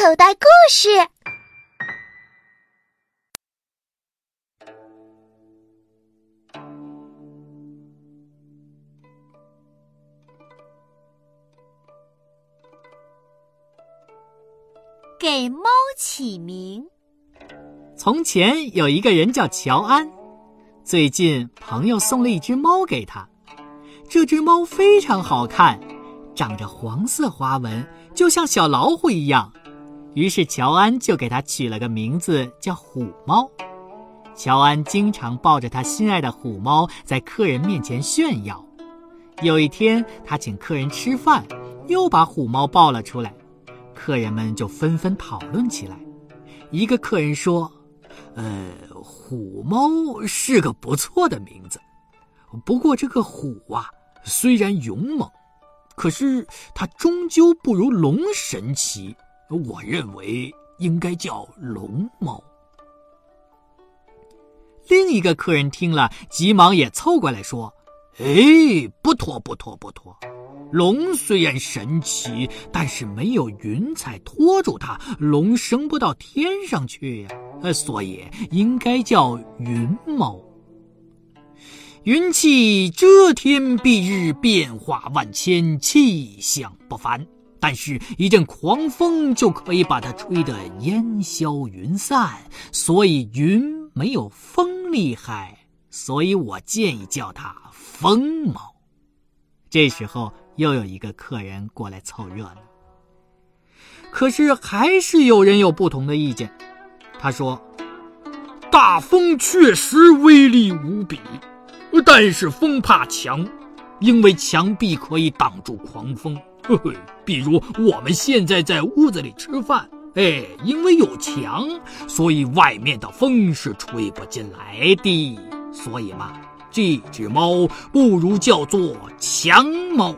口袋故事。给猫起名。从前有一个人叫乔安，最近朋友送了一只猫给他，这只猫非常好看，长着黄色花纹，就像小老虎一样。于是乔安就给它取了个名字，叫虎猫。乔安经常抱着他心爱的虎猫在客人面前炫耀。有一天，他请客人吃饭，又把虎猫抱了出来，客人们就纷纷讨论起来。一个客人说：“呃，虎猫是个不错的名字，不过这个虎啊，虽然勇猛，可是它终究不如龙神奇。”我认为应该叫龙猫。另一个客人听了，急忙也凑过来说：“哎，不妥不妥不妥！龙虽然神奇，但是没有云彩托住它，龙升不到天上去呀。呃，所以应该叫云猫。云气遮天蔽日，变化万千，气象不凡。”但是，一阵狂风就可以把它吹得烟消云散，所以云没有风厉害。所以我建议叫它风猫。这时候，又有一个客人过来凑热闹。可是，还是有人有不同的意见。他说：“大风确实威力无比，但是风怕墙，因为墙壁可以挡住狂风。”嘿嘿，比如我们现在在屋子里吃饭，哎，因为有墙，所以外面的风是吹不进来的。所以嘛，这只猫不如叫做墙猫。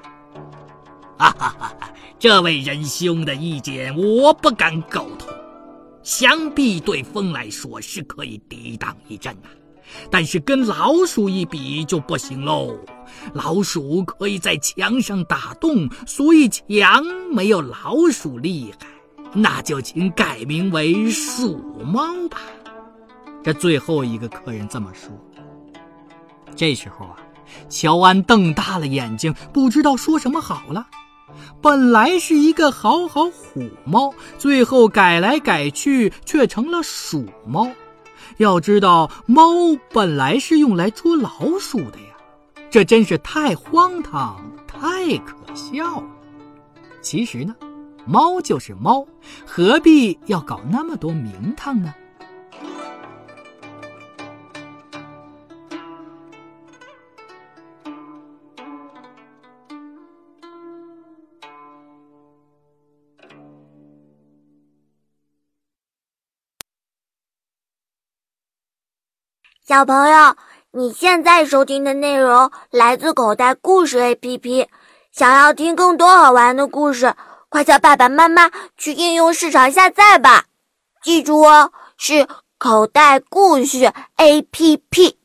哈哈哈！这位仁兄的意见我不敢苟同。墙壁对风来说是可以抵挡一阵的。但是跟老鼠一比就不行喽，老鼠可以在墙上打洞，所以墙没有老鼠厉害。那就请改名为鼠猫吧。这最后一个客人这么说。这时候啊，乔安瞪大了眼睛，不知道说什么好了。本来是一个好好虎猫，最后改来改去，却成了鼠猫。要知道，猫本来是用来捉老鼠的呀，这真是太荒唐、太可笑了。其实呢，猫就是猫，何必要搞那么多名堂呢？小朋友，你现在收听的内容来自口袋故事 APP。想要听更多好玩的故事，快叫爸爸妈妈去应用市场下载吧。记住哦，是口袋故事 APP。